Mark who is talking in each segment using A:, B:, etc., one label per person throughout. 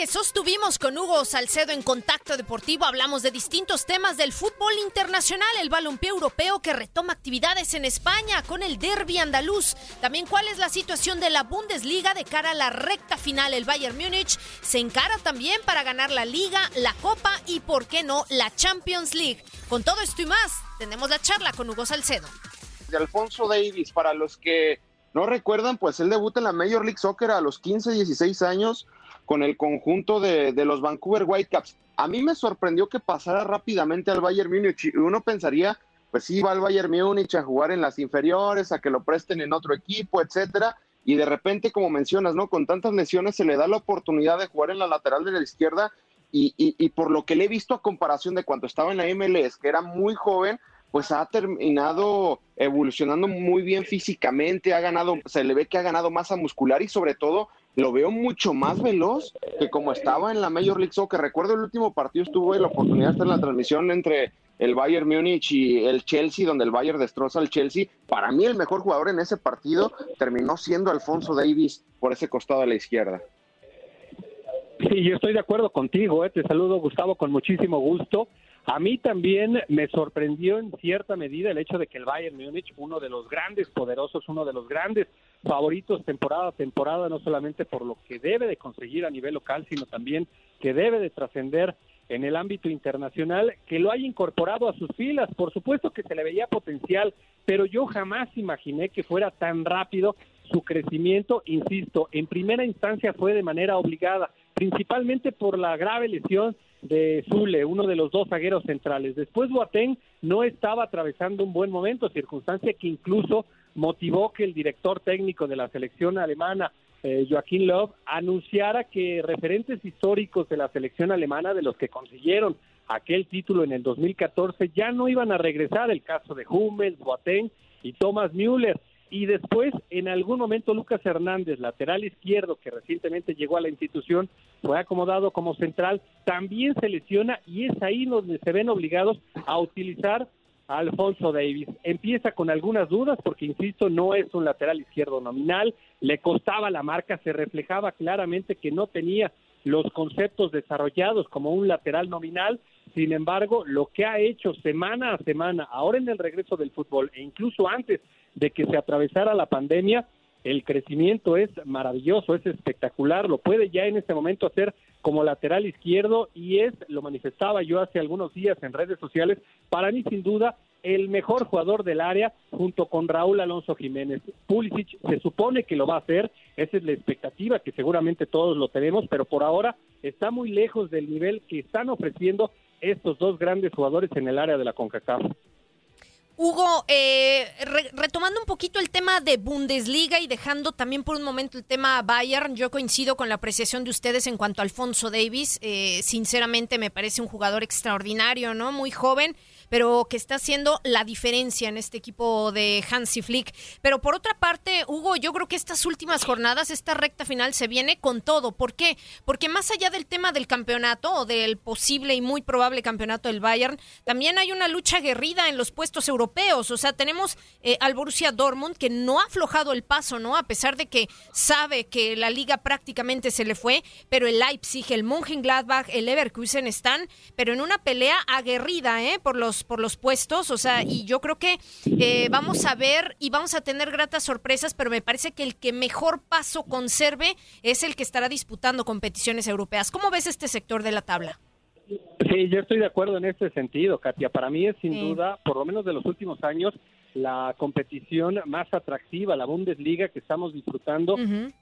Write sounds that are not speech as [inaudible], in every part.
A: Que sostuvimos con Hugo Salcedo en Contacto Deportivo hablamos de distintos temas del fútbol internacional, el balompié europeo que retoma actividades en España con el derby andaluz. También cuál es la situación de la Bundesliga de cara a la recta final. El Bayern Múnich se encara también para ganar la Liga, la Copa y, por qué no, la Champions League. Con todo esto y más, tenemos la charla con Hugo Salcedo.
B: de Alfonso Davis, para los que no recuerdan, pues él debuta en la Major League Soccer a los 15, 16 años con el conjunto de, los Vancouver Whitecaps. A mí me sorprendió que pasara rápidamente al Bayern Múnich uno pensaría, pues sí, va al Bayern Múnich a jugar en las inferiores, a que lo presten en otro equipo, etcétera, y de repente, como mencionas, ¿no? Con tantas lesiones se le da la oportunidad de jugar en la lateral de la izquierda y, y, y por lo que le he visto a comparación de cuando estaba en la MLS, que era muy joven, pues ha terminado evolucionando muy bien físicamente, ha ganado, se le ve que ha ganado masa muscular y sobre todo lo veo mucho más veloz que como estaba en la Major League Soccer. Recuerdo el último partido, estuve la oportunidad de estar en la transmisión entre el Bayern Múnich y el Chelsea, donde el Bayern destroza al Chelsea. Para mí el mejor jugador en ese partido terminó siendo Alfonso Davis por ese costado de la izquierda. [laughs]
C: Sí, yo estoy de acuerdo contigo, ¿eh? te saludo Gustavo con muchísimo gusto. A mí también me sorprendió en cierta medida el hecho de que el Bayern Múnich, uno de los grandes poderosos, uno de los grandes favoritos temporada a temporada, no solamente por lo que debe de conseguir a nivel local, sino también que debe de trascender en el ámbito internacional, que lo haya incorporado a sus filas. Por supuesto que se le veía potencial, pero yo jamás imaginé que fuera tan rápido su crecimiento, insisto, en primera instancia fue de manera obligada, principalmente por la grave lesión de Zule, uno de los dos zagueros centrales. Después Boateng no estaba atravesando un buen momento, circunstancia que incluso motivó que el director técnico de la selección alemana, eh, Joaquín anunciara que referentes históricos de la selección alemana, de los que consiguieron aquel título en el 2014, ya no iban a regresar, el caso de Hummels, Boateng y Thomas Müller. Y después, en algún momento, Lucas Hernández, lateral izquierdo, que recientemente llegó a la institución, fue acomodado como central, también se lesiona y es ahí donde se ven obligados a utilizar a Alfonso Davis. Empieza con algunas dudas porque, insisto, no es un lateral izquierdo nominal, le costaba la marca, se reflejaba claramente que no tenía los conceptos desarrollados como un lateral nominal, sin embargo, lo que ha hecho semana a semana, ahora en el regreso del fútbol e incluso antes de que se atravesara la pandemia, el crecimiento es maravilloso, es espectacular, lo puede ya en este momento hacer como lateral izquierdo y es, lo manifestaba yo hace algunos días en redes sociales, para mí sin duda el mejor jugador del área junto con Raúl Alonso Jiménez. Pulisic se supone que lo va a hacer, esa es la expectativa que seguramente todos lo tenemos, pero por ahora está muy lejos del nivel que están ofreciendo estos dos grandes jugadores en el área de la CONCACAF.
A: Hugo, eh, retomando un poquito el tema de Bundesliga y dejando también por un momento el tema Bayern, yo coincido con la apreciación de ustedes en cuanto a Alfonso Davis. Eh, sinceramente me parece un jugador extraordinario, ¿no? Muy joven pero que está haciendo la diferencia en este equipo de Hansi Flick. Pero por otra parte, Hugo, yo creo que estas últimas jornadas, esta recta final se viene con todo. ¿Por qué? Porque más allá del tema del campeonato o del posible y muy probable campeonato del Bayern, también hay una lucha aguerrida en los puestos europeos. O sea, tenemos eh, al Borussia Dortmund que no ha aflojado el paso, ¿no? A pesar de que sabe que la liga prácticamente se le fue, pero el Leipzig, el Mönchengladbach, el Leverkusen están, pero en una pelea aguerrida, ¿eh? Por los por los puestos, o sea, y yo creo que eh, vamos a ver y vamos a tener gratas sorpresas, pero me parece que el que mejor paso conserve es el que estará disputando competiciones europeas. ¿Cómo ves este sector de la tabla?
C: Sí, yo estoy de acuerdo en este sentido, Katia. Para mí es sin duda, por lo menos de los últimos años, la competición más atractiva, la Bundesliga que estamos disfrutando.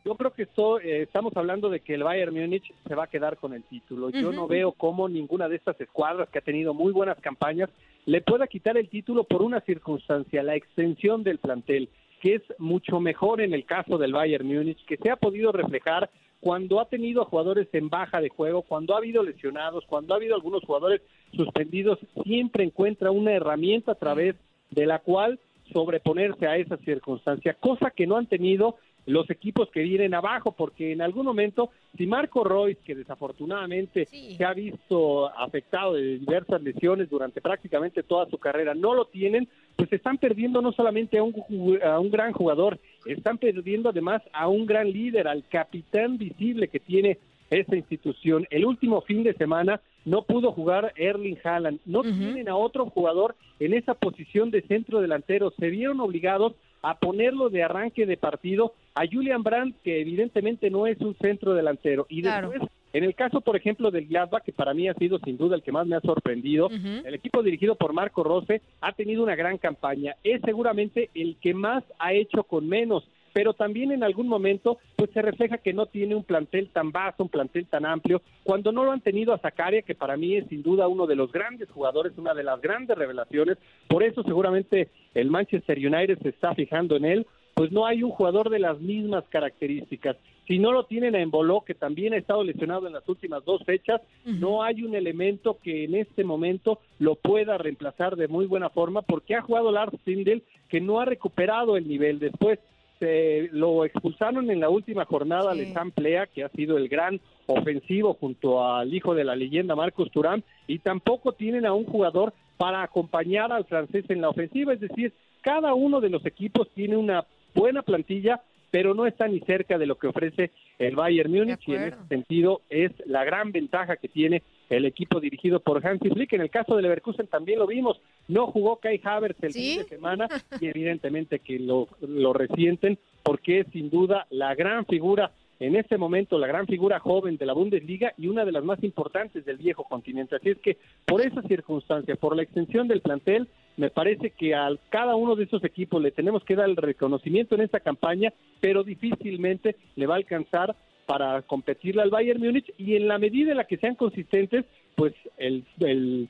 C: Yo creo que esto, eh, estamos hablando de que el Bayern Múnich se va a quedar con el título. Yo no veo cómo ninguna de estas escuadras que ha tenido muy buenas campañas le pueda quitar el título por una circunstancia, la extensión del plantel, que es mucho mejor en el caso del Bayern Múnich, que se ha podido reflejar cuando ha tenido jugadores en baja de juego, cuando ha habido lesionados, cuando ha habido algunos jugadores suspendidos, siempre encuentra una herramienta a través de la cual sobreponerse a esa circunstancia, cosa que no han tenido los equipos que vienen abajo, porque en algún momento, si Marco Royce, que desafortunadamente se ha visto afectado de diversas lesiones durante prácticamente toda su carrera, no lo tienen, pues están perdiendo no solamente a un, a un gran jugador, están perdiendo además a un gran líder, al capitán visible que tiene esta institución. El último fin de semana no pudo jugar Erling Haaland, no tienen a otro jugador en esa posición de centro delantero, se vieron obligados a ponerlo de arranque de partido a Julian Brandt, que evidentemente no es un centro delantero. Y después, en el caso, por ejemplo, del Gladbach, que para mí ha sido sin duda el que más me ha sorprendido, el equipo dirigido por Marco Rose ha tenido una gran campaña. Es seguramente el que más ha hecho con menos pero también en algún momento pues se refleja que no tiene un plantel tan vasto, un plantel tan amplio, cuando no lo han tenido a Zacaria, que para mí es sin duda uno de los grandes jugadores, una de las grandes revelaciones, por eso seguramente el Manchester United se está fijando en él, pues no hay un jugador de las mismas características. Si no lo tienen a Emboló, que también ha estado lesionado en las últimas dos fechas, no hay un elemento que en este momento lo pueda reemplazar de muy buena forma, porque ha jugado Lars Sindel, que no ha recuperado el nivel. Después se lo expulsaron en la última jornada de San Plea, que ha sido el gran ofensivo junto al hijo de la leyenda Marcos Turán, y tampoco tienen a un jugador para acompañar al francés en la ofensiva, es decir, cada uno de los equipos tiene una buena plantilla, pero no está ni cerca de lo que ofrece el Bayern Múnich y en ese sentido es la gran ventaja que tiene el equipo dirigido por Hansi Flick. En el caso de Leverkusen también lo vimos, no jugó Kai Havertz el fin de semana [laughs] y evidentemente que lo, lo resienten porque es sin duda la gran figura en este momento la gran figura joven de la Bundesliga y una de las más importantes del viejo continente. Así es que por esa circunstancia, por la extensión del plantel, me parece que a cada uno de esos equipos le tenemos que dar el reconocimiento en esta campaña, pero difícilmente le va a alcanzar para competirle al Bayern Múnich y en la medida en la que sean consistentes, pues el,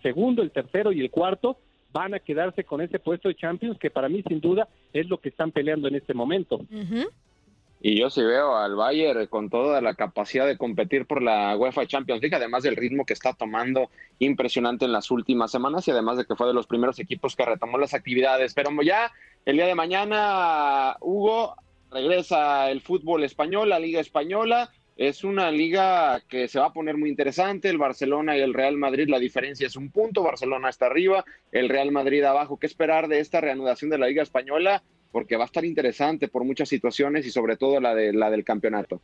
C: segundo, el tercero y el cuarto van a quedarse con ese puesto de Champions que para mí sin duda es lo que están peleando en este momento.
B: Y yo sí veo al Bayern con toda la capacidad de competir por la UEFA Champions League, además del ritmo que está tomando impresionante en las últimas semanas y además de que fue de los primeros equipos que retomó las actividades. Pero ya el día de mañana, Hugo, regresa el fútbol español, la Liga Española. Es una liga que se va a poner muy interesante. El Barcelona y el Real Madrid, la diferencia es un punto. Barcelona está arriba, el Real Madrid abajo. ¿Qué esperar de esta reanudación de la Liga Española? porque va a estar interesante por muchas situaciones y sobre todo la de la del campeonato.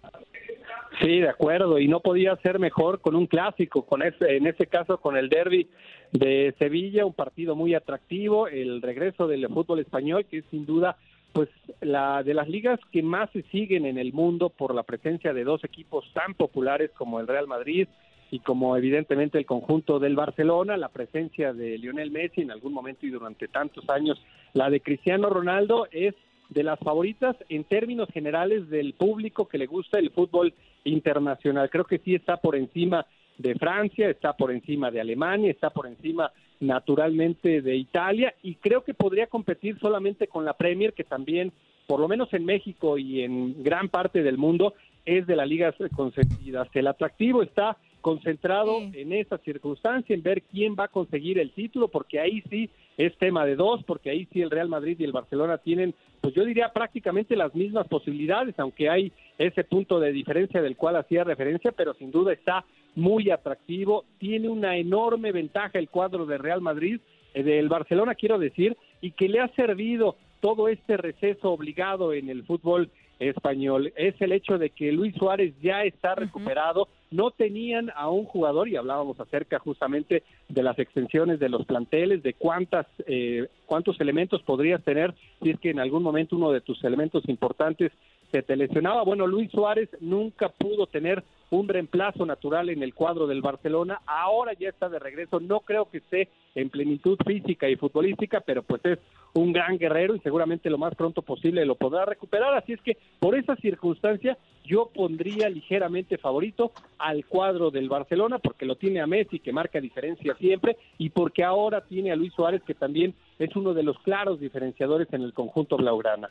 C: Sí, de acuerdo, y no podía ser mejor con un clásico, con ese, en este caso con el derby de Sevilla, un partido muy atractivo, el regreso del fútbol español, que es sin duda pues la de las ligas que más se siguen en el mundo por la presencia de dos equipos tan populares como el Real Madrid y como evidentemente el conjunto del Barcelona, la presencia de Lionel Messi en algún momento y durante tantos años, la de Cristiano Ronaldo es de las favoritas en términos generales del público que le gusta el fútbol internacional. Creo que sí está por encima de Francia, está por encima de Alemania, está por encima naturalmente de Italia y creo que podría competir solamente con la Premier que también, por lo menos en México y en gran parte del mundo, es de las ligas consentidas. El atractivo está concentrado en esa circunstancia, en ver quién va a conseguir el título, porque ahí sí es tema de dos, porque ahí sí el Real Madrid y el Barcelona tienen, pues yo diría prácticamente las mismas posibilidades, aunque hay ese punto de diferencia del cual hacía referencia, pero sin duda está muy atractivo, tiene una enorme ventaja el cuadro de Real Madrid, eh, del Barcelona quiero decir, y que le ha servido todo este receso obligado en el fútbol español. Es el hecho de que Luis Suárez ya está recuperado, no tenían a un jugador y hablábamos acerca justamente de las extensiones de los planteles, de cuántas eh, cuántos elementos podrías tener si es que en algún momento uno de tus elementos importantes se te lesionaba. Bueno, Luis Suárez nunca pudo tener un reemplazo natural en el cuadro del Barcelona. Ahora ya está de regreso. No creo que esté en plenitud física y futbolística, pero pues es un gran guerrero y seguramente lo más pronto posible lo podrá recuperar. Así es que por esa circunstancia yo pondría ligeramente favorito al cuadro del Barcelona porque lo tiene a Messi que marca diferencia siempre y porque ahora tiene a Luis Suárez que también es uno de los claros diferenciadores en el conjunto blaugrana.